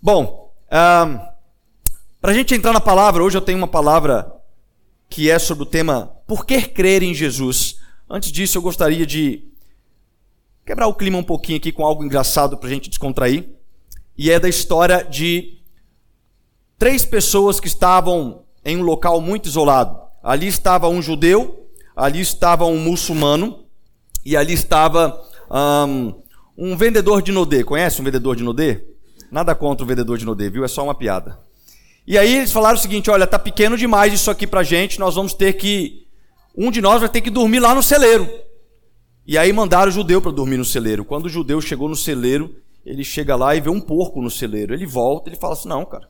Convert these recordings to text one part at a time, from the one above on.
Bom, para a gente entrar na palavra, hoje eu tenho uma palavra que é sobre o tema Por que crer em Jesus? Antes disso, eu gostaria de quebrar o clima um pouquinho aqui com algo engraçado para a gente descontrair. E é da história de três pessoas que estavam em um local muito isolado. Ali estava um judeu, ali estava um muçulmano e ali estava um, um vendedor de nodê. Conhece um vendedor de nodê? Nada contra o vendedor de Nodê, viu? É só uma piada. E aí eles falaram o seguinte: olha, tá pequeno demais isso aqui pra gente, nós vamos ter que. Um de nós vai ter que dormir lá no celeiro. E aí mandaram o judeu para dormir no celeiro. Quando o judeu chegou no celeiro, ele chega lá e vê um porco no celeiro. Ele volta, ele fala assim: não, cara,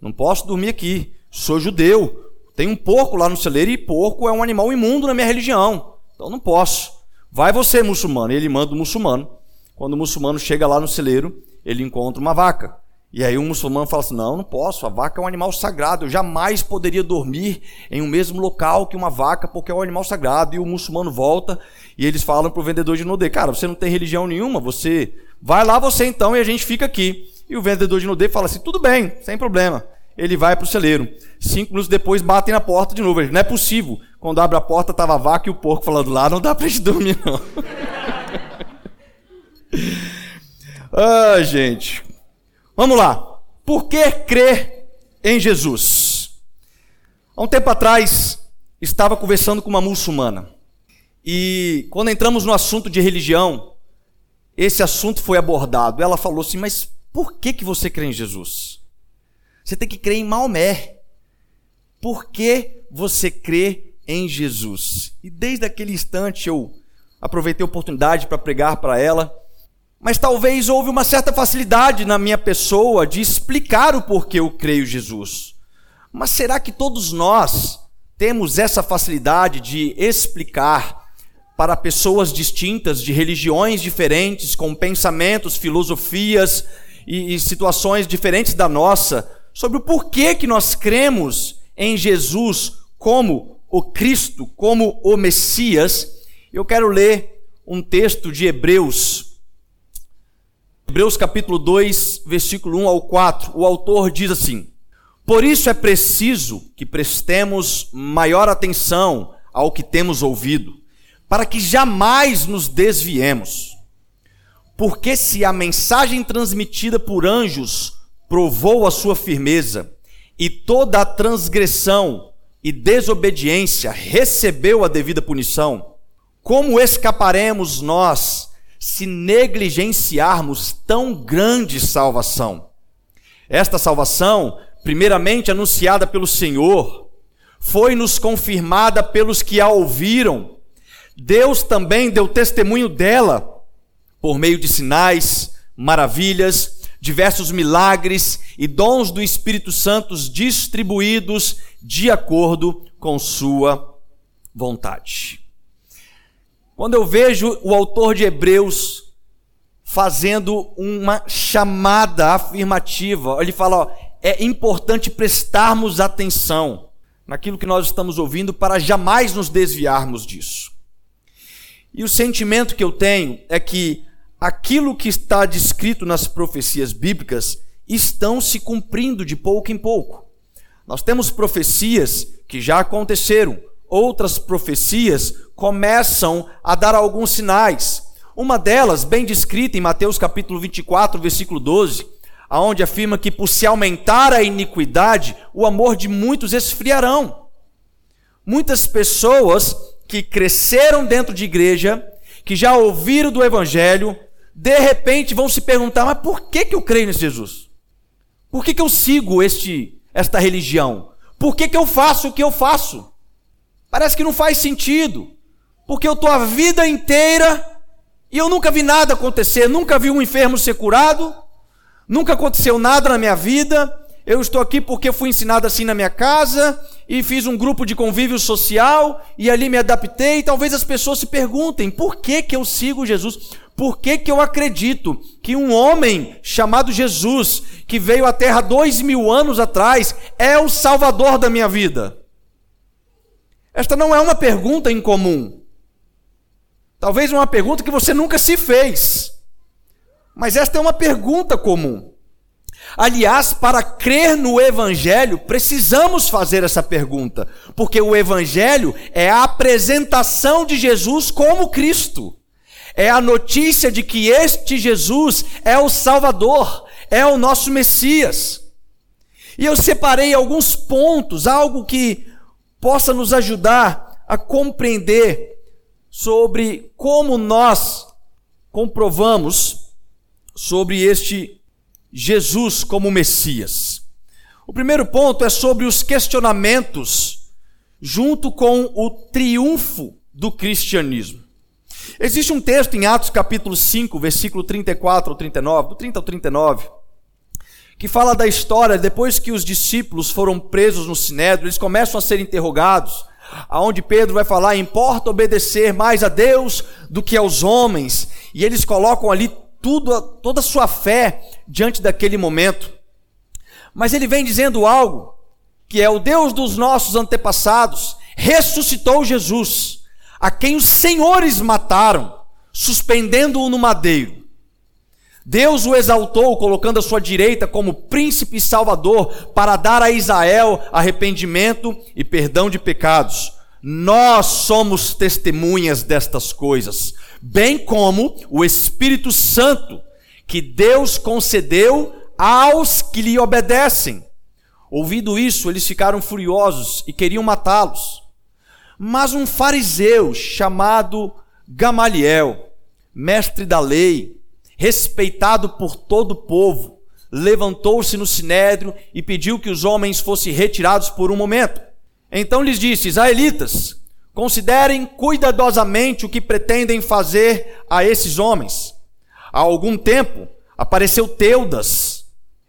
não posso dormir aqui. Sou judeu. Tem um porco lá no celeiro e porco é um animal imundo na minha religião. Então não posso. Vai você, muçulmano. E ele manda o muçulmano. Quando o muçulmano chega lá no celeiro, ele encontra uma vaca. E aí um muçulmano fala assim: não, não posso, a vaca é um animal sagrado, eu jamais poderia dormir em um mesmo local que uma vaca, porque é um animal sagrado. E o muçulmano volta e eles falam para o vendedor de nudê: cara, você não tem religião nenhuma, você vai lá você então e a gente fica aqui. E o vendedor de nudê fala assim: tudo bem, sem problema. Ele vai para o celeiro. Cinco minutos depois batem na porta de novo. Ele, não é possível. Quando abre a porta, estava a vaca e o porco falando lá, não dá para gente dormir não. Ah, gente. Vamos lá. Por que crer em Jesus? Há um tempo atrás, estava conversando com uma muçulmana. E quando entramos no assunto de religião, esse assunto foi abordado. Ela falou assim: Mas por que, que você crê em Jesus? Você tem que crer em Maomé. Por que você crê em Jesus? E desde aquele instante eu aproveitei a oportunidade para pregar para ela mas talvez houve uma certa facilidade na minha pessoa de explicar o porquê eu creio Jesus. Mas será que todos nós temos essa facilidade de explicar para pessoas distintas, de religiões diferentes, com pensamentos, filosofias e, e situações diferentes da nossa, sobre o porquê que nós cremos em Jesus como o Cristo, como o Messias? Eu quero ler um texto de Hebreus Hebreus capítulo 2, versículo 1 ao 4, o autor diz assim: Por isso é preciso que prestemos maior atenção ao que temos ouvido, para que jamais nos desviemos. Porque se a mensagem transmitida por anjos provou a sua firmeza, e toda a transgressão e desobediência recebeu a devida punição, como escaparemos nós se negligenciarmos tão grande salvação. Esta salvação, primeiramente anunciada pelo Senhor, foi nos confirmada pelos que a ouviram. Deus também deu testemunho dela por meio de sinais, maravilhas, diversos milagres e dons do Espírito Santo distribuídos de acordo com sua vontade. Quando eu vejo o autor de Hebreus fazendo uma chamada afirmativa, ele fala: ó, é importante prestarmos atenção naquilo que nós estamos ouvindo para jamais nos desviarmos disso. E o sentimento que eu tenho é que aquilo que está descrito nas profecias bíblicas estão se cumprindo de pouco em pouco. Nós temos profecias que já aconteceram, outras profecias começam a dar alguns sinais. Uma delas, bem descrita em Mateus capítulo 24, versículo 12, aonde afirma que por se aumentar a iniquidade, o amor de muitos esfriarão. Muitas pessoas que cresceram dentro de igreja, que já ouviram do evangelho, de repente vão se perguntar: mas por que, que eu creio nesse Jesus? Por que, que eu sigo este, esta religião? Por que, que eu faço o que eu faço? Parece que não faz sentido, porque eu estou a vida inteira e eu nunca vi nada acontecer, nunca vi um enfermo ser curado, nunca aconteceu nada na minha vida. Eu estou aqui porque fui ensinado assim na minha casa e fiz um grupo de convívio social e ali me adaptei. Talvez as pessoas se perguntem por que, que eu sigo Jesus, por que, que eu acredito que um homem chamado Jesus, que veio à Terra dois mil anos atrás, é o Salvador da minha vida. Esta não é uma pergunta incomum. Talvez uma pergunta que você nunca se fez. Mas esta é uma pergunta comum. Aliás, para crer no Evangelho, precisamos fazer essa pergunta, porque o Evangelho é a apresentação de Jesus como Cristo, é a notícia de que este Jesus é o Salvador, é o nosso Messias. E eu separei alguns pontos, algo que possa nos ajudar a compreender sobre como nós comprovamos sobre este Jesus como Messias. O primeiro ponto é sobre os questionamentos junto com o triunfo do cristianismo. Existe um texto em Atos capítulo 5, versículo 34 ao 39, do 30 ao 39, que fala da história depois que os discípulos foram presos no sinédrio, eles começam a ser interrogados, aonde Pedro vai falar: "Importa obedecer mais a Deus do que aos homens", e eles colocam ali tudo, toda a sua fé diante daquele momento. Mas ele vem dizendo algo que é o Deus dos nossos antepassados ressuscitou Jesus, a quem os senhores mataram, suspendendo-o no madeiro. Deus o exaltou, colocando à sua direita como príncipe e salvador, para dar a Israel arrependimento e perdão de pecados. Nós somos testemunhas destas coisas, bem como o Espírito Santo, que Deus concedeu aos que lhe obedecem. Ouvindo isso, eles ficaram furiosos e queriam matá-los. Mas um fariseu chamado Gamaliel, mestre da lei, respeitado por todo o povo, levantou-se no sinédrio e pediu que os homens fossem retirados por um momento. Então lhes disse: Israelitas, considerem cuidadosamente o que pretendem fazer a esses homens. Há algum tempo apareceu Teudas,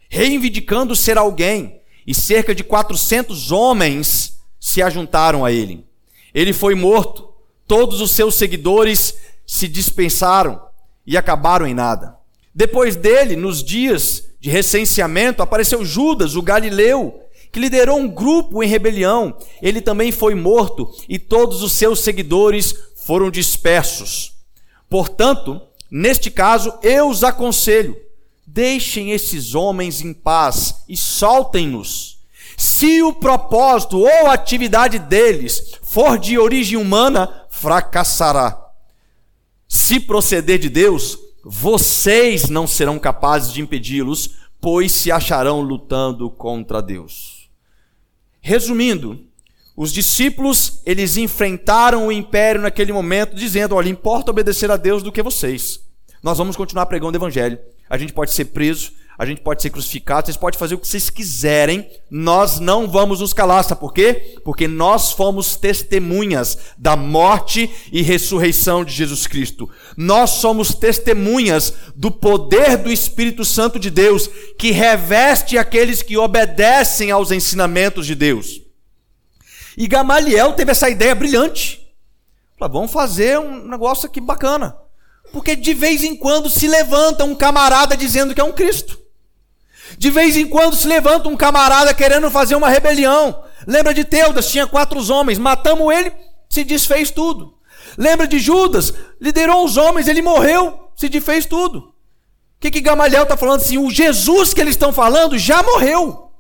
reivindicando ser alguém, e cerca de 400 homens se ajuntaram a ele. Ele foi morto, todos os seus seguidores se dispensaram e acabaram em nada. Depois dele, nos dias de recenseamento, apareceu Judas, o galileu, que liderou um grupo em rebelião. Ele também foi morto e todos os seus seguidores foram dispersos. Portanto, neste caso, eu os aconselho: deixem esses homens em paz e soltem-nos. Se o propósito ou atividade deles for de origem humana, fracassará. Se proceder de Deus, vocês não serão capazes de impedi-los, pois se acharão lutando contra Deus. Resumindo, os discípulos, eles enfrentaram o império naquele momento, dizendo: olha, importa obedecer a Deus do que vocês. Nós vamos continuar pregando o evangelho. A gente pode ser preso, a gente pode ser crucificado, vocês podem fazer o que vocês quiserem, nós não vamos nos calar, sabe por quê? Porque nós fomos testemunhas da morte e ressurreição de Jesus Cristo. Nós somos testemunhas do poder do Espírito Santo de Deus, que reveste aqueles que obedecem aos ensinamentos de Deus. E Gamaliel teve essa ideia brilhante. Falou, vamos fazer um negócio aqui bacana. Porque de vez em quando se levanta um camarada dizendo que é um Cristo. De vez em quando se levanta um camarada querendo fazer uma rebelião. Lembra de Teudas, tinha quatro homens, matamos ele, se desfez tudo. Lembra de Judas, liderou os homens, ele morreu, se desfez tudo. O que, que Gamaliel está falando assim? O Jesus que eles estão falando já morreu.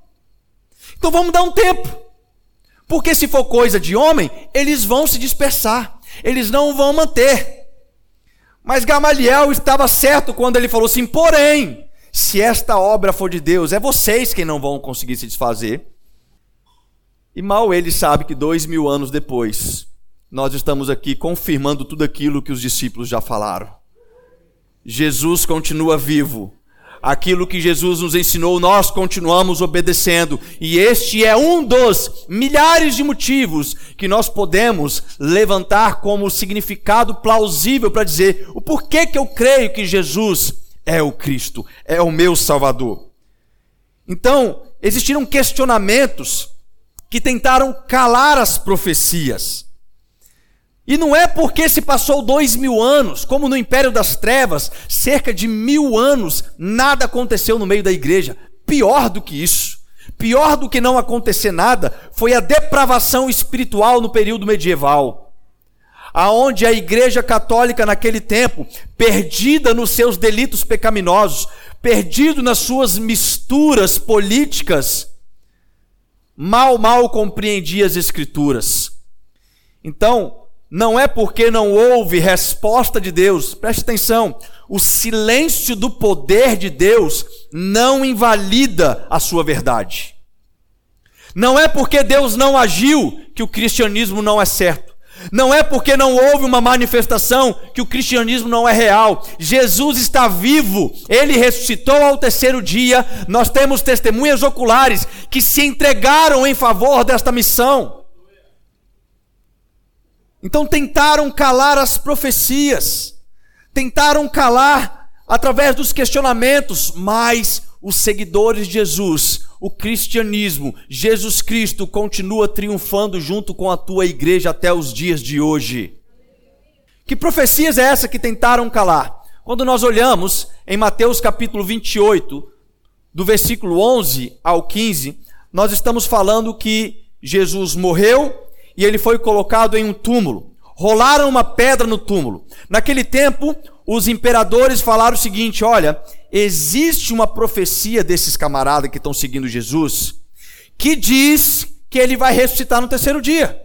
Então vamos dar um tempo. Porque se for coisa de homem, eles vão se dispersar, eles não vão manter. Mas Gamaliel estava certo quando ele falou assim: porém, se esta obra for de Deus, é vocês quem não vão conseguir se desfazer. E mal ele sabe que dois mil anos depois, nós estamos aqui confirmando tudo aquilo que os discípulos já falaram. Jesus continua vivo. Aquilo que Jesus nos ensinou, nós continuamos obedecendo. E este é um dos milhares de motivos que nós podemos levantar como significado plausível para dizer o porquê que eu creio que Jesus é o Cristo, é o meu Salvador. Então, existiram questionamentos que tentaram calar as profecias. E não é porque se passou dois mil anos, como no Império das Trevas, cerca de mil anos, nada aconteceu no meio da igreja. Pior do que isso, pior do que não acontecer nada, foi a depravação espiritual no período medieval aonde a igreja católica naquele tempo, perdida nos seus delitos pecaminosos, perdido nas suas misturas políticas, mal, mal compreendia as Escrituras. Então, não é porque não houve resposta de Deus, preste atenção, o silêncio do poder de Deus não invalida a sua verdade. Não é porque Deus não agiu que o cristianismo não é certo. Não é porque não houve uma manifestação que o cristianismo não é real. Jesus está vivo, ele ressuscitou ao terceiro dia. Nós temos testemunhas oculares que se entregaram em favor desta missão. Então tentaram calar as profecias, tentaram calar através dos questionamentos, mas os seguidores de Jesus, o cristianismo, Jesus Cristo continua triunfando junto com a tua igreja até os dias de hoje. Que profecias é essa que tentaram calar? Quando nós olhamos em Mateus capítulo 28, do versículo 11 ao 15, nós estamos falando que Jesus morreu e ele foi colocado em um túmulo. Rolaram uma pedra no túmulo. Naquele tempo, os imperadores falaram o seguinte: olha, existe uma profecia desses camaradas que estão seguindo Jesus que diz que ele vai ressuscitar no terceiro dia.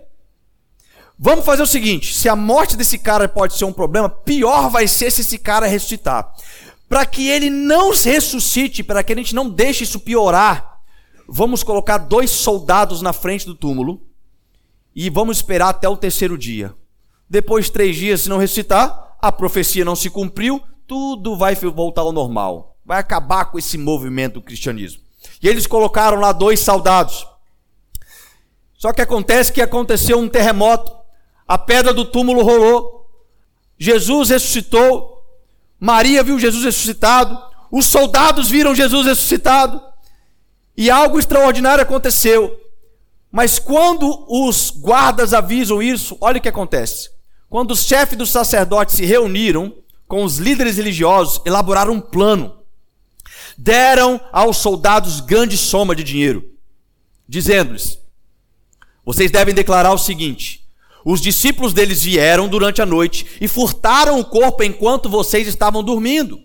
Vamos fazer o seguinte: se a morte desse cara pode ser um problema, pior vai ser se esse cara ressuscitar. Para que ele não ressuscite, para que a gente não deixe isso piorar, vamos colocar dois soldados na frente do túmulo e vamos esperar até o terceiro dia. Depois de três dias, se não ressuscitar, a profecia não se cumpriu, tudo vai voltar ao normal. Vai acabar com esse movimento do cristianismo. E eles colocaram lá dois soldados. Só que acontece que aconteceu um terremoto, a pedra do túmulo rolou, Jesus ressuscitou, Maria viu Jesus ressuscitado, os soldados viram Jesus ressuscitado, e algo extraordinário aconteceu. Mas quando os guardas avisam isso, olha o que acontece. Quando os chefes dos sacerdotes se reuniram com os líderes religiosos, elaboraram um plano. Deram aos soldados grande soma de dinheiro, dizendo-lhes: Vocês devem declarar o seguinte: os discípulos deles vieram durante a noite e furtaram o corpo enquanto vocês estavam dormindo.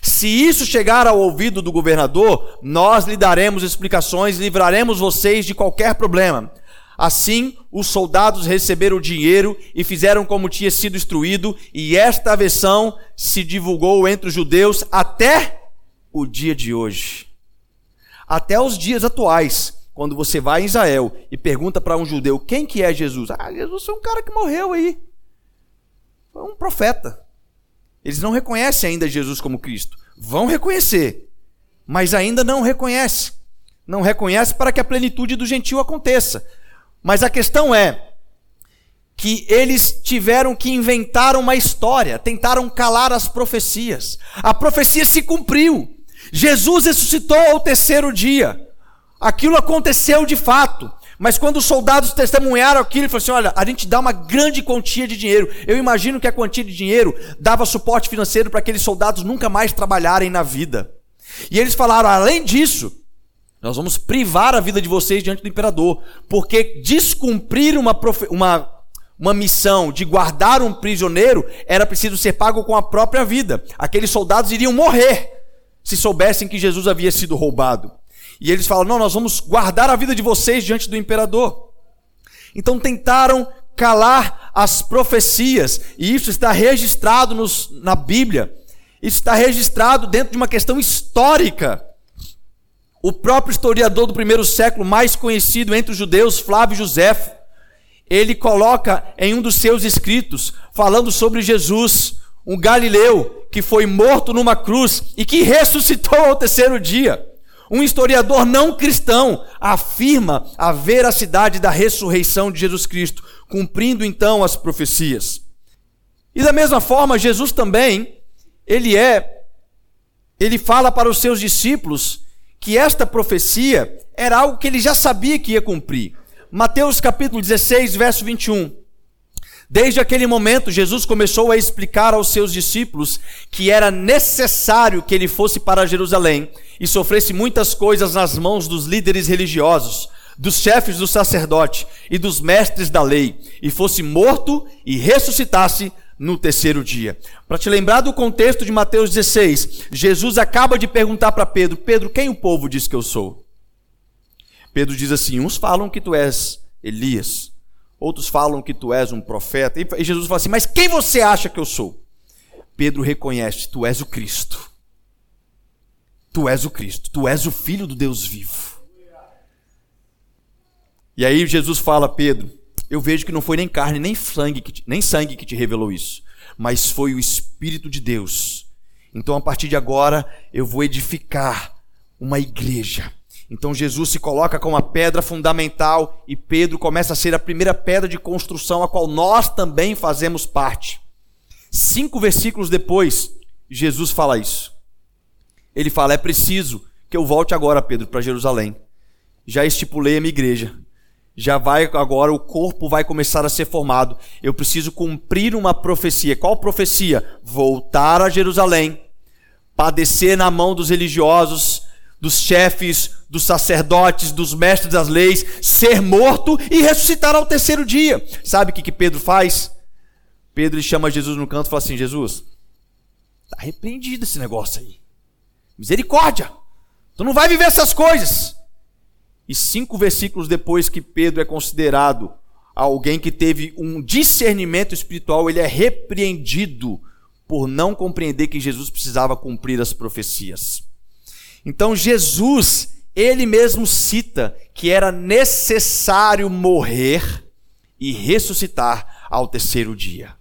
Se isso chegar ao ouvido do governador, nós lhe daremos explicações e livraremos vocês de qualquer problema. Assim, os soldados receberam o dinheiro e fizeram como tinha sido instruído, e esta versão se divulgou entre os judeus até o dia de hoje. Até os dias atuais, quando você vai em Israel e pergunta para um judeu quem que é Jesus? Ah, Jesus é um cara que morreu aí. Foi um profeta. Eles não reconhecem ainda Jesus como Cristo. Vão reconhecer, mas ainda não reconhece. Não reconhece para que a plenitude do gentil aconteça. Mas a questão é que eles tiveram que inventar uma história, tentaram calar as profecias. A profecia se cumpriu. Jesus ressuscitou ao terceiro dia. Aquilo aconteceu de fato. Mas quando os soldados testemunharam aquilo, ele falou assim: olha, a gente dá uma grande quantia de dinheiro. Eu imagino que a quantia de dinheiro dava suporte financeiro para aqueles soldados nunca mais trabalharem na vida. E eles falaram: além disso, nós vamos privar a vida de vocês diante do imperador, porque descumprir uma, uma, uma missão de guardar um prisioneiro era preciso ser pago com a própria vida. Aqueles soldados iriam morrer se soubessem que Jesus havia sido roubado. E eles falam: não, nós vamos guardar a vida de vocês diante do imperador. Então tentaram calar as profecias, e isso está registrado nos, na Bíblia. Isso está registrado dentro de uma questão histórica. O próprio historiador do primeiro século, mais conhecido entre os judeus, Flávio José, ele coloca em um dos seus escritos, falando sobre Jesus, um galileu que foi morto numa cruz e que ressuscitou ao terceiro dia. Um historiador não cristão afirma a veracidade da ressurreição de Jesus Cristo, cumprindo então as profecias. E da mesma forma, Jesus também, ele é, ele fala para os seus discípulos que esta profecia era algo que ele já sabia que ia cumprir. Mateus capítulo 16, verso 21. Desde aquele momento, Jesus começou a explicar aos seus discípulos que era necessário que ele fosse para Jerusalém e sofresse muitas coisas nas mãos dos líderes religiosos, dos chefes do sacerdote e dos mestres da lei, e fosse morto e ressuscitasse no terceiro dia. Para te lembrar do contexto de Mateus 16, Jesus acaba de perguntar para Pedro: Pedro, quem o povo diz que eu sou? Pedro diz assim: uns falam que tu és Elias, outros falam que tu és um profeta. E Jesus fala assim: Mas quem você acha que eu sou? Pedro reconhece: Tu és o Cristo. Tu és o Cristo, tu és o Filho do Deus vivo. E aí Jesus fala, Pedro, eu vejo que não foi nem carne, nem sangue, que te, nem sangue que te revelou isso, mas foi o Espírito de Deus. Então, a partir de agora, eu vou edificar uma igreja. Então, Jesus se coloca como a pedra fundamental e Pedro começa a ser a primeira pedra de construção, a qual nós também fazemos parte. Cinco versículos depois, Jesus fala isso. Ele fala: É preciso que eu volte agora, Pedro, para Jerusalém. Já estipulei a minha igreja já vai agora, o corpo vai começar a ser formado. Eu preciso cumprir uma profecia. Qual profecia? Voltar a Jerusalém, padecer na mão dos religiosos, dos chefes, dos sacerdotes, dos mestres das leis, ser morto e ressuscitar ao terceiro dia. Sabe o que, que Pedro faz? Pedro chama Jesus no canto e fala assim: Jesus, está repreendido esse negócio aí. Misericórdia. Tu não vai viver essas coisas. E cinco versículos depois que Pedro é considerado alguém que teve um discernimento espiritual, ele é repreendido por não compreender que Jesus precisava cumprir as profecias. Então Jesus, ele mesmo cita que era necessário morrer e ressuscitar ao terceiro dia.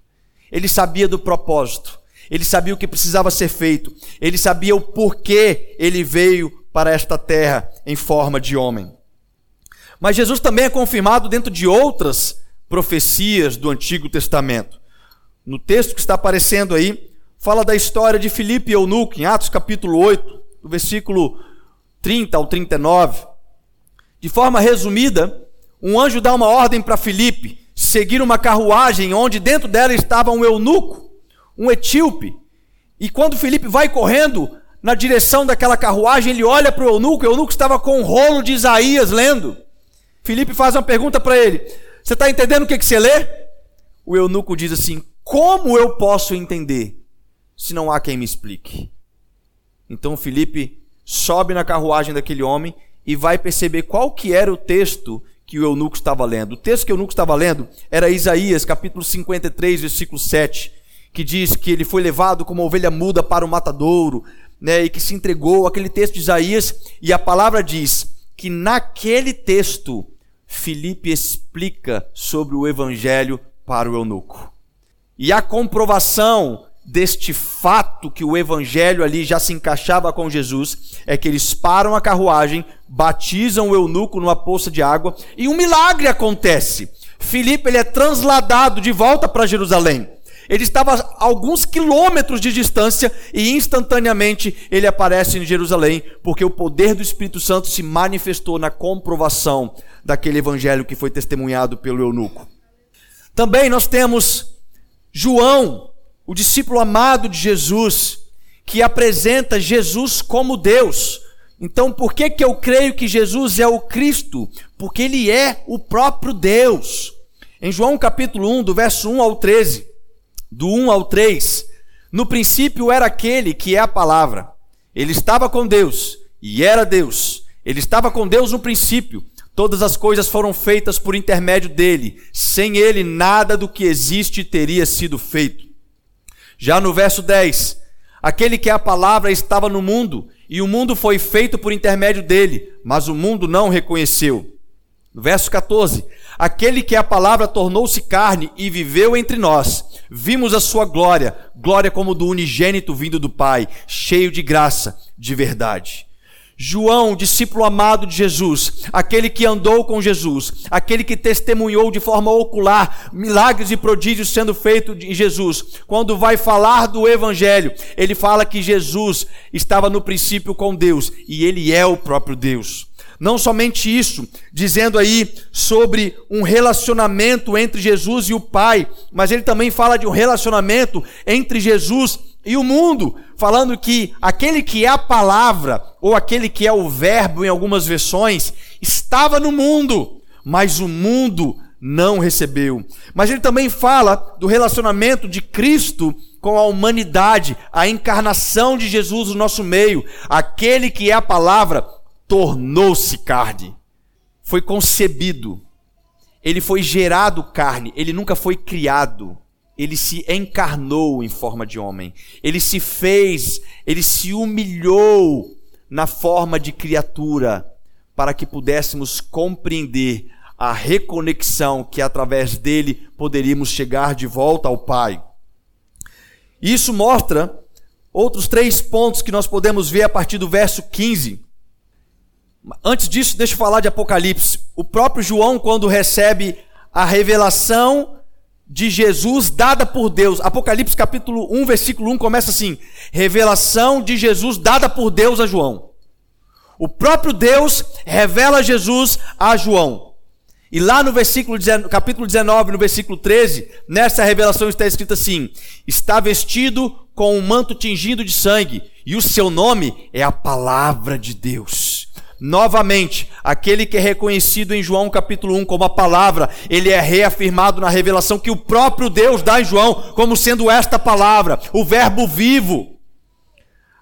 Ele sabia do propósito, ele sabia o que precisava ser feito, ele sabia o porquê ele veio para esta terra em forma de homem. Mas Jesus também é confirmado dentro de outras profecias do Antigo Testamento. No texto que está aparecendo aí, fala da história de Filipe e Eunuco, em Atos capítulo 8, do versículo 30 ao 39. De forma resumida, um anjo dá uma ordem para Filipe seguir uma carruagem onde dentro dela estava um eunuco, um etíope. E quando Filipe vai correndo na direção daquela carruagem, ele olha para o eunuco, o eunuco estava com um rolo de Isaías lendo. Felipe faz uma pergunta para ele: Você está entendendo o que, que você lê? O eunuco diz assim: Como eu posso entender se não há quem me explique? Então Felipe sobe na carruagem daquele homem e vai perceber qual que era o texto que o eunuco estava lendo. O texto que o eunuco estava lendo era Isaías, capítulo 53, versículo 7, que diz que ele foi levado como ovelha muda para o matadouro, né, e que se entregou, aquele texto de Isaías, e a palavra diz que naquele texto Filipe explica sobre o evangelho para o eunuco. E a comprovação deste fato que o evangelho ali já se encaixava com Jesus é que eles param a carruagem, batizam o eunuco numa poça de água e um milagre acontece. Filipe ele é transladado de volta para Jerusalém. Ele estava a alguns quilômetros de distância e instantaneamente ele aparece em Jerusalém, porque o poder do Espírito Santo se manifestou na comprovação daquele evangelho que foi testemunhado pelo eunuco. Também nós temos João, o discípulo amado de Jesus, que apresenta Jesus como Deus. Então, por que, que eu creio que Jesus é o Cristo? Porque ele é o próprio Deus. Em João capítulo 1, do verso 1 ao 13, do 1 ao 3, no princípio era aquele que é a palavra. Ele estava com Deus e era Deus. Ele estava com Deus no princípio. Todas as coisas foram feitas por intermédio dele. Sem ele, nada do que existe teria sido feito. Já no verso 10, aquele que é a palavra estava no mundo, e o mundo foi feito por intermédio dele, mas o mundo não reconheceu. No verso 14, aquele que é a palavra tornou-se carne e viveu entre nós. Vimos a sua glória, glória como do unigênito vindo do Pai, cheio de graça, de verdade. João, discípulo amado de Jesus, aquele que andou com Jesus, aquele que testemunhou de forma ocular milagres e prodígios sendo feitos em Jesus, quando vai falar do Evangelho, ele fala que Jesus estava no princípio com Deus e ele é o próprio Deus. Não somente isso, dizendo aí sobre um relacionamento entre Jesus e o Pai, mas ele também fala de um relacionamento entre Jesus e o mundo, falando que aquele que é a palavra, ou aquele que é o verbo em algumas versões, estava no mundo, mas o mundo não recebeu. Mas ele também fala do relacionamento de Cristo com a humanidade, a encarnação de Jesus no nosso meio. Aquele que é a palavra tornou-se carne, foi concebido, ele foi gerado carne, ele nunca foi criado. Ele se encarnou em forma de homem. Ele se fez, ele se humilhou na forma de criatura para que pudéssemos compreender a reconexão que através dele poderíamos chegar de volta ao Pai. Isso mostra outros três pontos que nós podemos ver a partir do verso 15. Antes disso, deixa eu falar de Apocalipse. O próprio João, quando recebe a revelação de Jesus dada por Deus, Apocalipse capítulo 1, versículo 1 começa assim: revelação de Jesus dada por Deus a João. O próprio Deus revela Jesus a João. E lá no versículo, capítulo 19, no versículo 13, nessa revelação está escrito assim: está vestido com um manto tingido de sangue, e o seu nome é a palavra de Deus. Novamente, aquele que é reconhecido em João capítulo 1 como a palavra, ele é reafirmado na revelação que o próprio Deus dá em João como sendo esta palavra, o Verbo vivo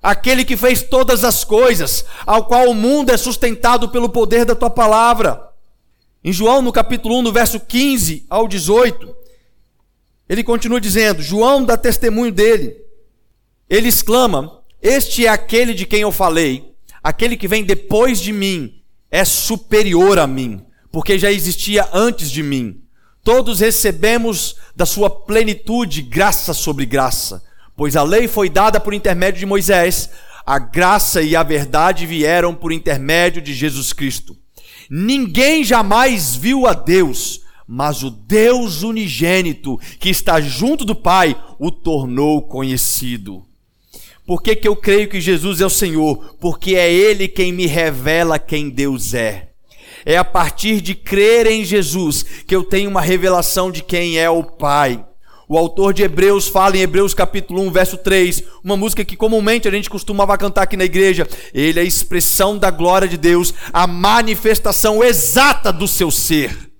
aquele que fez todas as coisas, ao qual o mundo é sustentado pelo poder da tua palavra. Em João, no capítulo 1, no verso 15 ao 18, ele continua dizendo: João dá testemunho dele. Ele exclama: Este é aquele de quem eu falei, aquele que vem depois de mim, é superior a mim, porque já existia antes de mim. Todos recebemos da sua plenitude graça sobre graça Pois a lei foi dada por intermédio de Moisés, a graça e a verdade vieram por intermédio de Jesus Cristo. Ninguém jamais viu a Deus, mas o Deus unigênito, que está junto do Pai, o tornou conhecido. Por que, que eu creio que Jesus é o Senhor? Porque é Ele quem me revela quem Deus é. É a partir de crer em Jesus que eu tenho uma revelação de quem é o Pai. O autor de Hebreus fala em Hebreus capítulo 1, verso 3, uma música que comumente a gente costumava cantar aqui na igreja. Ele é a expressão da glória de Deus, a manifestação exata do seu ser.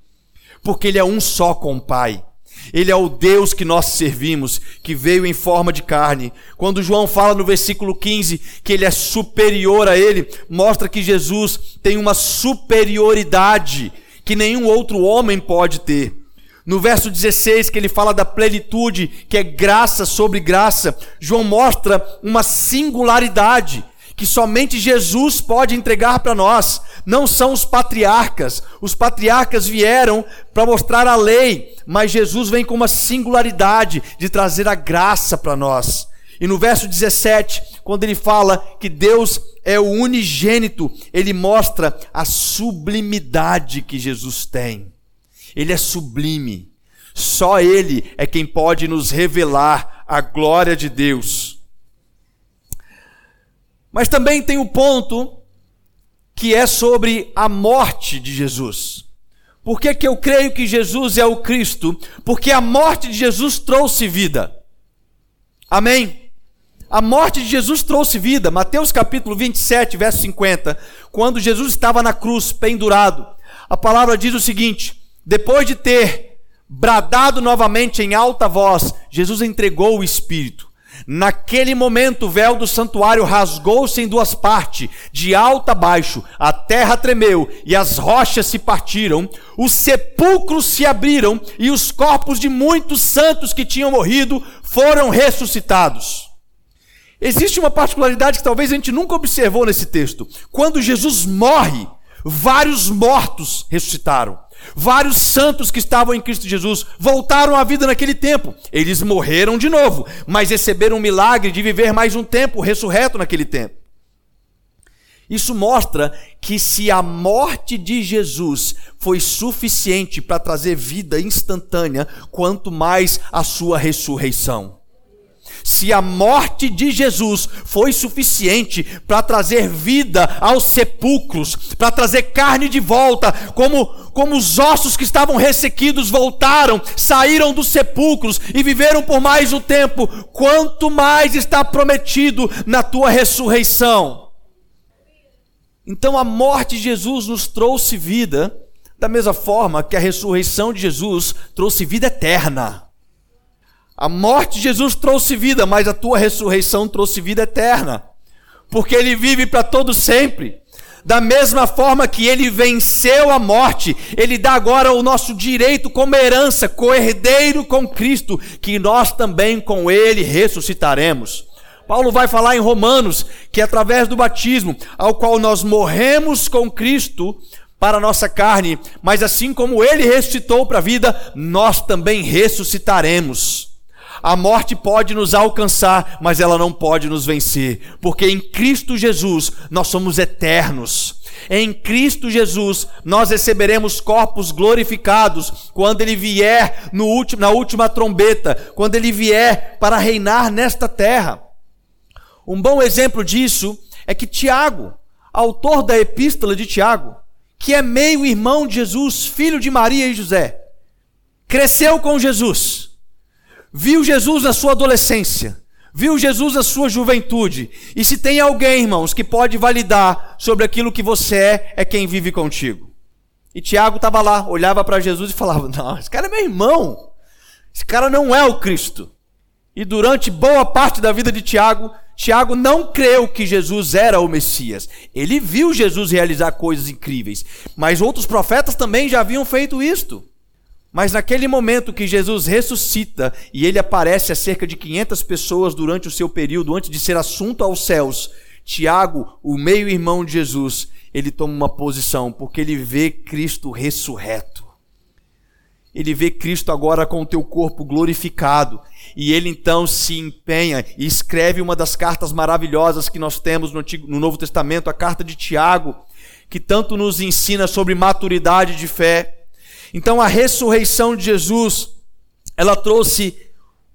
Porque ele é um só com o Pai. Ele é o Deus que nós servimos, que veio em forma de carne. Quando João fala no versículo 15 que ele é superior a ele, mostra que Jesus tem uma superioridade que nenhum outro homem pode ter. No verso 16, que ele fala da plenitude, que é graça sobre graça, João mostra uma singularidade que somente Jesus pode entregar para nós. Não são os patriarcas. Os patriarcas vieram para mostrar a lei, mas Jesus vem com uma singularidade de trazer a graça para nós. E no verso 17, quando ele fala que Deus é o unigênito, ele mostra a sublimidade que Jesus tem. Ele é sublime. Só Ele é quem pode nos revelar a glória de Deus. Mas também tem o ponto que é sobre a morte de Jesus. Por que, que eu creio que Jesus é o Cristo? Porque a morte de Jesus trouxe vida. Amém? A morte de Jesus trouxe vida. Mateus capítulo 27, verso 50. Quando Jesus estava na cruz, pendurado, a palavra diz o seguinte: depois de ter bradado novamente em alta voz, Jesus entregou o Espírito. Naquele momento, o véu do santuário rasgou-se em duas partes, de alto a baixo, a terra tremeu e as rochas se partiram, os sepulcros se abriram e os corpos de muitos santos que tinham morrido foram ressuscitados. Existe uma particularidade que talvez a gente nunca observou nesse texto. Quando Jesus morre, vários mortos ressuscitaram. Vários santos que estavam em Cristo Jesus voltaram à vida naquele tempo. Eles morreram de novo, mas receberam o milagre de viver mais um tempo ressurreto naquele tempo. Isso mostra que se a morte de Jesus foi suficiente para trazer vida instantânea, quanto mais a sua ressurreição. Se a morte de Jesus foi suficiente para trazer vida aos sepulcros, para trazer carne de volta, como, como os ossos que estavam ressequidos voltaram, saíram dos sepulcros e viveram por mais um tempo, quanto mais está prometido na tua ressurreição. Então a morte de Jesus nos trouxe vida Da mesma forma que a ressurreição de Jesus trouxe vida eterna. A morte de Jesus trouxe vida, mas a tua ressurreição trouxe vida eterna. Porque ele vive para todo sempre. Da mesma forma que ele venceu a morte, ele dá agora o nosso direito como herança, co-herdeiro com Cristo, que nós também com ele ressuscitaremos. Paulo vai falar em Romanos que através do batismo, ao qual nós morremos com Cristo para a nossa carne, mas assim como ele ressuscitou para a vida, nós também ressuscitaremos. A morte pode nos alcançar, mas ela não pode nos vencer, porque em Cristo Jesus nós somos eternos. Em Cristo Jesus nós receberemos corpos glorificados quando ele vier no último, na última trombeta, quando ele vier para reinar nesta terra. Um bom exemplo disso é que Tiago, autor da epístola de Tiago, que é meio irmão de Jesus, filho de Maria e José, cresceu com Jesus viu Jesus na sua adolescência, viu Jesus na sua juventude. E se tem alguém, irmãos, que pode validar sobre aquilo que você é, é quem vive contigo. E Tiago estava lá, olhava para Jesus e falava: Não, esse cara é meu irmão. Esse cara não é o Cristo. E durante boa parte da vida de Tiago, Tiago não creu que Jesus era o Messias. Ele viu Jesus realizar coisas incríveis, mas outros profetas também já haviam feito isto. Mas naquele momento que Jesus ressuscita e ele aparece a cerca de 500 pessoas durante o seu período antes de ser assunto aos céus, Tiago, o meio-irmão de Jesus, ele toma uma posição porque ele vê Cristo ressurreto. Ele vê Cristo agora com o teu corpo glorificado. E ele então se empenha e escreve uma das cartas maravilhosas que nós temos no, Antigo, no Novo Testamento, a carta de Tiago, que tanto nos ensina sobre maturidade de fé então a ressurreição de Jesus, ela trouxe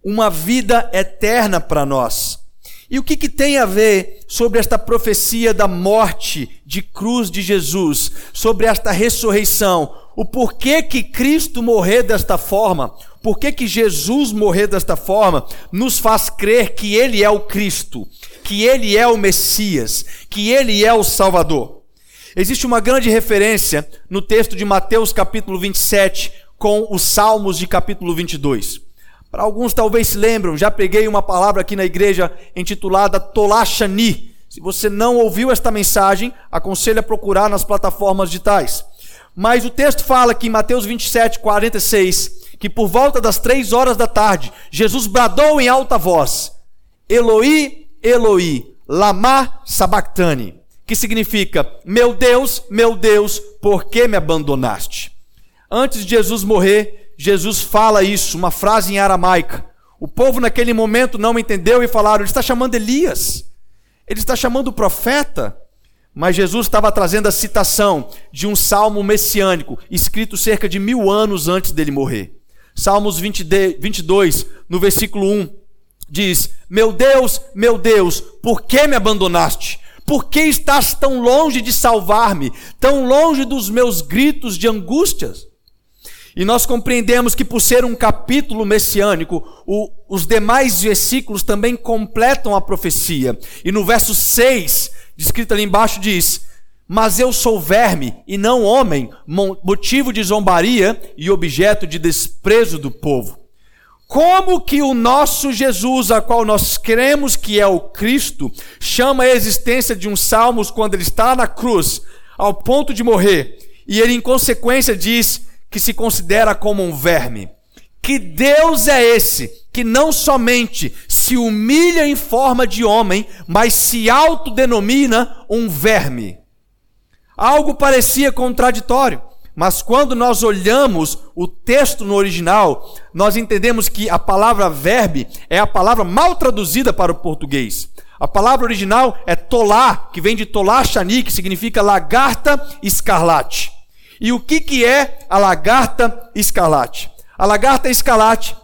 uma vida eterna para nós. E o que, que tem a ver sobre esta profecia da morte de cruz de Jesus, sobre esta ressurreição? O porquê que Cristo morrer desta forma, por que Jesus morrer desta forma, nos faz crer que Ele é o Cristo, que Ele é o Messias, que Ele é o Salvador. Existe uma grande referência no texto de Mateus capítulo 27 com os Salmos de capítulo 22. Para alguns talvez se lembram, já peguei uma palavra aqui na igreja intitulada Tolachani. Se você não ouviu esta mensagem, aconselho a procurar nas plataformas digitais. Mas o texto fala que em Mateus 27, 46, que por volta das três horas da tarde, Jesus bradou em alta voz: Eloi, Eloi, lama sabachthani que significa: Meu Deus, meu Deus, por que me abandonaste? Antes de Jesus morrer, Jesus fala isso, uma frase em aramaica. O povo naquele momento não entendeu e falaram: Ele está chamando Elias, ele está chamando o profeta. Mas Jesus estava trazendo a citação de um salmo messiânico, escrito cerca de mil anos antes dele morrer. Salmos 20, 22, no versículo 1, diz: Meu Deus, meu Deus, por que me abandonaste? Por que estás tão longe de salvar-me, tão longe dos meus gritos de angústias? E nós compreendemos que, por ser um capítulo messiânico, o, os demais versículos também completam a profecia. E no verso 6, descrito ali embaixo, diz: Mas eu sou verme e não homem, motivo de zombaria e objeto de desprezo do povo. Como que o nosso Jesus, a qual nós cremos que é o Cristo, chama a existência de um Salmos quando ele está na cruz, ao ponto de morrer, e ele em consequência diz que se considera como um verme? Que Deus é esse que não somente se humilha em forma de homem, mas se autodenomina um verme? Algo parecia contraditório. Mas quando nós olhamos o texto no original, nós entendemos que a palavra verbe é a palavra mal traduzida para o português. A palavra original é tolá, que vem de tolá shani, que significa lagarta escarlate. E o que, que é a lagarta escarlate? A lagarta escarlate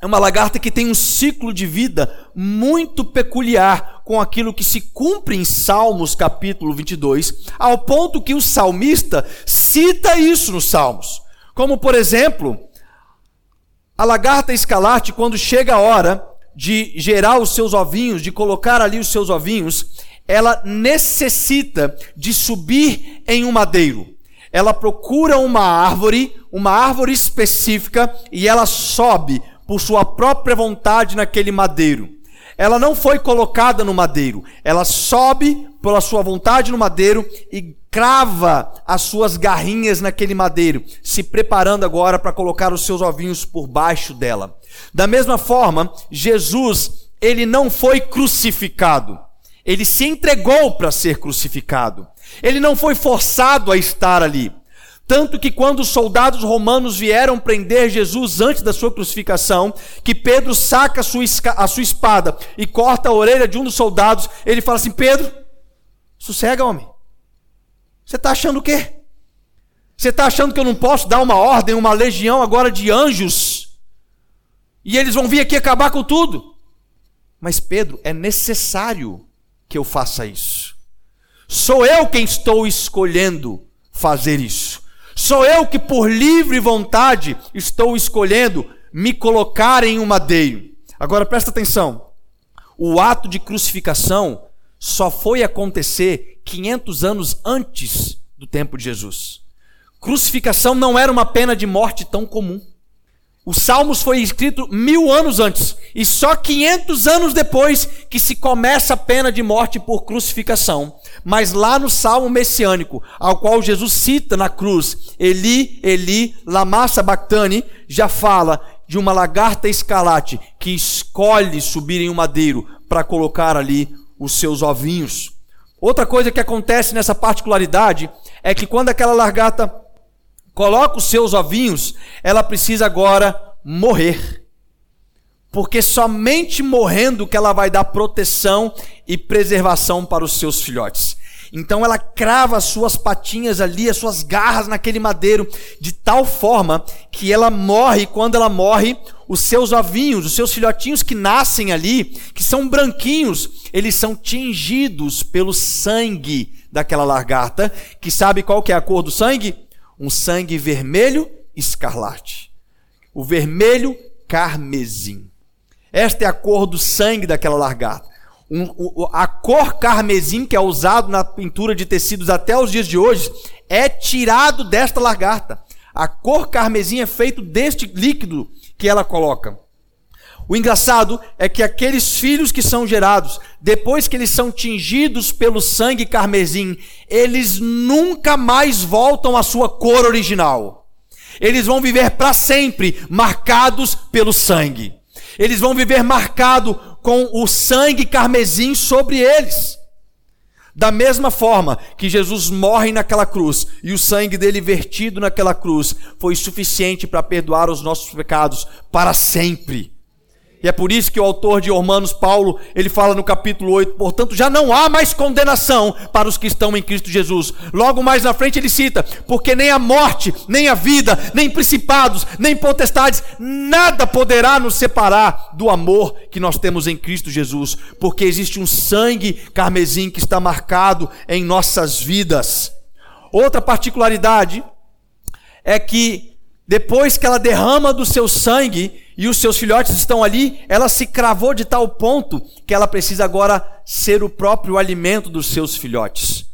é uma lagarta que tem um ciclo de vida muito peculiar com aquilo que se cumpre em Salmos capítulo 22, ao ponto que o salmista cita isso nos Salmos. Como, por exemplo, a lagarta escalate, quando chega a hora de gerar os seus ovinhos, de colocar ali os seus ovinhos, ela necessita de subir em um madeiro. ela procura uma árvore, uma árvore específica, e ela sobe por sua própria vontade naquele madeiro. Ela não foi colocada no madeiro, ela sobe pela sua vontade no madeiro e crava as suas garrinhas naquele madeiro, se preparando agora para colocar os seus ovinhos por baixo dela. Da mesma forma, Jesus, ele não foi crucificado. Ele se entregou para ser crucificado. Ele não foi forçado a estar ali. Tanto que quando os soldados romanos vieram prender Jesus antes da sua crucificação, que Pedro saca a sua, a sua espada e corta a orelha de um dos soldados, ele fala assim: Pedro, sossega, homem. Você está achando o quê? Você está achando que eu não posso dar uma ordem, uma legião agora de anjos? E eles vão vir aqui acabar com tudo? Mas Pedro, é necessário que eu faça isso. Sou eu quem estou escolhendo fazer isso. Sou eu que, por livre vontade, estou escolhendo me colocar em um madeiro. Agora presta atenção: o ato de crucificação só foi acontecer 500 anos antes do tempo de Jesus. Crucificação não era uma pena de morte tão comum. O Salmos foi escrito mil anos antes, e só 500 anos depois que se começa a pena de morte por crucificação. Mas lá no Salmo messiânico, ao qual Jesus cita na cruz, Eli, Eli, lama sabachthani, já fala de uma lagarta escarlate que escolhe subir em um madeiro para colocar ali os seus ovinhos. Outra coisa que acontece nessa particularidade é que quando aquela lagarta coloca os seus ovinhos, ela precisa agora morrer. Porque somente morrendo que ela vai dar proteção e preservação para os seus filhotes. Então ela crava as suas patinhas ali, as suas garras naquele madeiro, de tal forma que ela morre, e quando ela morre, os seus ovinhos, os seus filhotinhos que nascem ali, que são branquinhos, eles são tingidos pelo sangue daquela lagarta, que sabe qual que é a cor do sangue? Um sangue vermelho escarlate. O vermelho carmesim. Esta é a cor do sangue daquela largata. Um, a cor carmesim que é usado na pintura de tecidos até os dias de hoje é tirado desta lagarta. A cor carmesim é feito deste líquido que ela coloca. O engraçado é que aqueles filhos que são gerados, depois que eles são tingidos pelo sangue carmesim, eles nunca mais voltam à sua cor original. Eles vão viver para sempre marcados pelo sangue. Eles vão viver marcado com o sangue carmesim sobre eles. Da mesma forma que Jesus morre naquela cruz e o sangue dele vertido naquela cruz foi suficiente para perdoar os nossos pecados para sempre. E é por isso que o autor de Romanos, Paulo, ele fala no capítulo 8, portanto, já não há mais condenação para os que estão em Cristo Jesus. Logo mais na frente ele cita, porque nem a morte, nem a vida, nem principados, nem potestades, nada poderá nos separar do amor que nós temos em Cristo Jesus, porque existe um sangue carmesim que está marcado em nossas vidas. Outra particularidade é que depois que ela derrama do seu sangue, e os seus filhotes estão ali, ela se cravou de tal ponto que ela precisa agora ser o próprio alimento dos seus filhotes.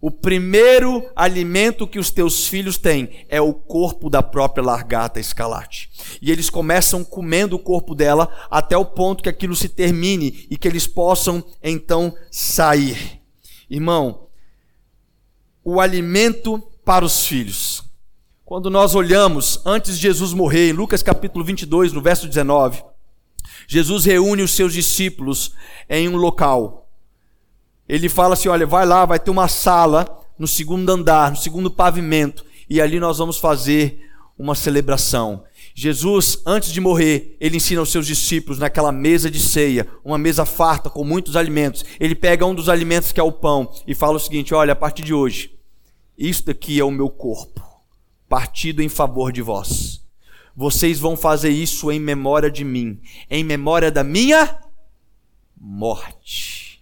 O primeiro alimento que os teus filhos têm é o corpo da própria largata escalate. E eles começam comendo o corpo dela até o ponto que aquilo se termine e que eles possam então sair. Irmão, o alimento para os filhos. Quando nós olhamos antes de Jesus morrer, em Lucas capítulo 22, no verso 19, Jesus reúne os seus discípulos em um local. Ele fala assim: Olha, vai lá, vai ter uma sala no segundo andar, no segundo pavimento, e ali nós vamos fazer uma celebração. Jesus, antes de morrer, ele ensina aos seus discípulos naquela mesa de ceia, uma mesa farta com muitos alimentos. Ele pega um dos alimentos que é o pão e fala o seguinte: Olha, a partir de hoje, isto aqui é o meu corpo partido em favor de vós. Vocês vão fazer isso em memória de mim, em memória da minha morte.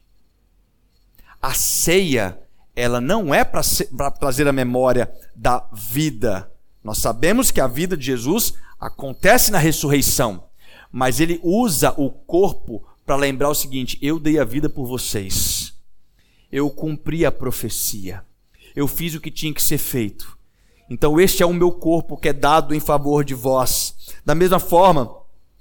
A ceia, ela não é para trazer a memória da vida. Nós sabemos que a vida de Jesus acontece na ressurreição, mas ele usa o corpo para lembrar o seguinte: eu dei a vida por vocês, eu cumpri a profecia, eu fiz o que tinha que ser feito Então este é o meu corpo que é dado em favor de vós. Da mesma forma,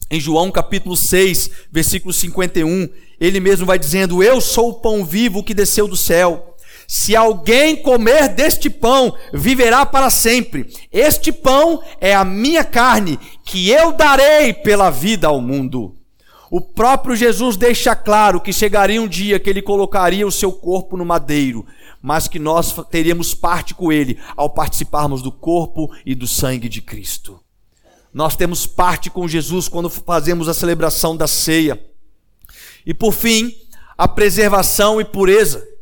em João capítulo 6, versículo 51, ele mesmo vai dizendo: Eu sou o pão vivo que desceu do céu. Se alguém comer deste pão, viverá para sempre. Este pão é a minha carne, que eu darei pela vida ao mundo. O próprio Jesus deixa claro que chegaria um dia que ele colocaria o seu corpo no madeiro, mas que nós teríamos parte com ele ao participarmos do corpo e do sangue de Cristo. Nós temos parte com Jesus quando fazemos a celebração da ceia. E por fim, a preservação e pureza.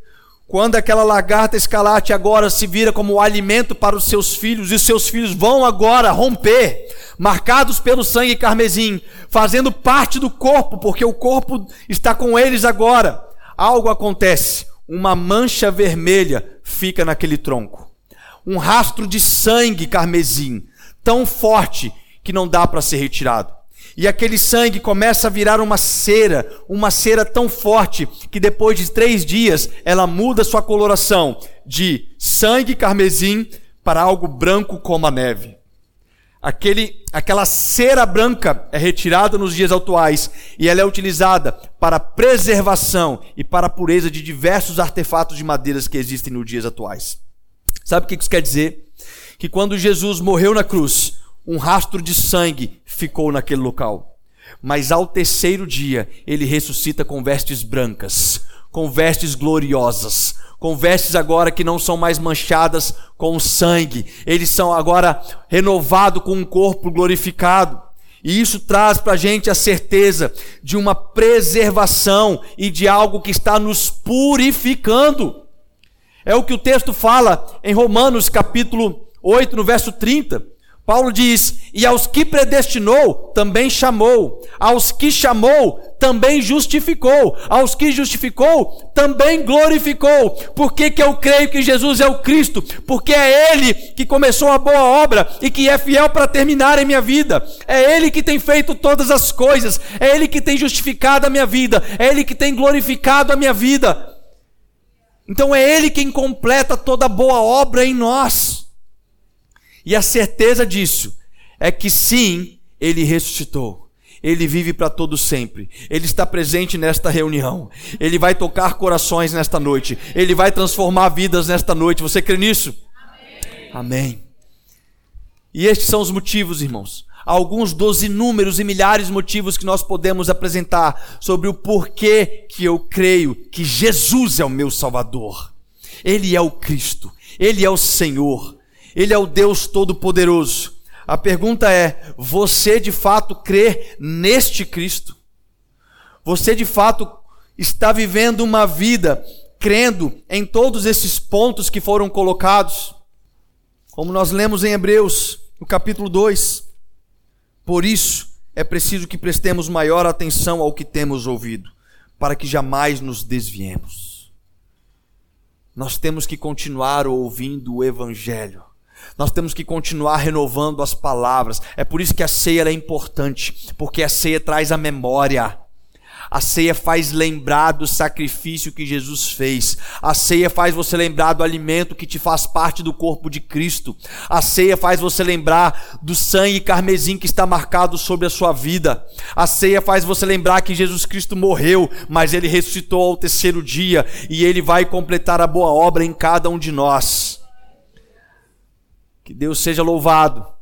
Quando aquela lagarta escalate agora se vira como alimento para os seus filhos, e seus filhos vão agora romper, marcados pelo sangue carmesim, fazendo parte do corpo, porque o corpo está com eles agora. Algo acontece, uma mancha vermelha fica naquele tronco. Um rastro de sangue carmesim, tão forte que não dá para ser retirado. E aquele sangue começa a virar uma cera, uma cera tão forte que depois de três dias ela muda sua coloração de sangue carmesim para algo branco como a neve. Aquele, aquela cera branca é retirada nos dias atuais e ela é utilizada para preservação e para a pureza de diversos artefatos de madeiras que existem nos dias atuais. Sabe o que isso quer dizer? Que quando Jesus morreu na cruz, um rastro de sangue ficou naquele local. Mas ao terceiro dia, ele ressuscita com vestes brancas, com vestes gloriosas, com vestes agora que não são mais manchadas com sangue. Eles são agora renovados com um corpo glorificado. E isso traz para a gente a certeza de uma preservação e de algo que está nos purificando. É o que o texto fala em Romanos capítulo 8, no verso 30. Paulo diz: E aos que predestinou, também chamou. Aos que chamou, também justificou. Aos que justificou, também glorificou. Por que, que eu creio que Jesus é o Cristo? Porque é Ele que começou a boa obra e que é fiel para terminar em minha vida. É Ele que tem feito todas as coisas. É Ele que tem justificado a minha vida. É Ele que tem glorificado a minha vida. Então é Ele quem completa toda boa obra em nós. E a certeza disso é que sim, ele ressuscitou. Ele vive para todo sempre. Ele está presente nesta reunião. Ele vai tocar corações nesta noite. Ele vai transformar vidas nesta noite. Você crê nisso? Amém. Amém. E estes são os motivos, irmãos. Alguns dos inúmeros e milhares de motivos que nós podemos apresentar sobre o porquê que eu creio que Jesus é o meu Salvador. Ele é o Cristo. Ele é o Senhor. Ele é o Deus Todo-Poderoso. A pergunta é: você de fato crê neste Cristo? Você de fato está vivendo uma vida crendo em todos esses pontos que foram colocados? Como nós lemos em Hebreus, no capítulo 2. Por isso, é preciso que prestemos maior atenção ao que temos ouvido, para que jamais nos desviemos. Nós temos que continuar ouvindo o Evangelho nós temos que continuar renovando as palavras. É por isso que a ceia é importante, porque a ceia traz a memória. A ceia faz lembrar do sacrifício que Jesus fez. A ceia faz você lembrar do alimento que te faz parte do corpo de Cristo. A ceia faz você lembrar do sangue carmesim que está marcado sobre a sua vida. A ceia faz você lembrar que Jesus Cristo morreu, mas ele ressuscitou ao terceiro dia e ele vai completar a boa obra em cada um de nós. Que Deus seja louvado.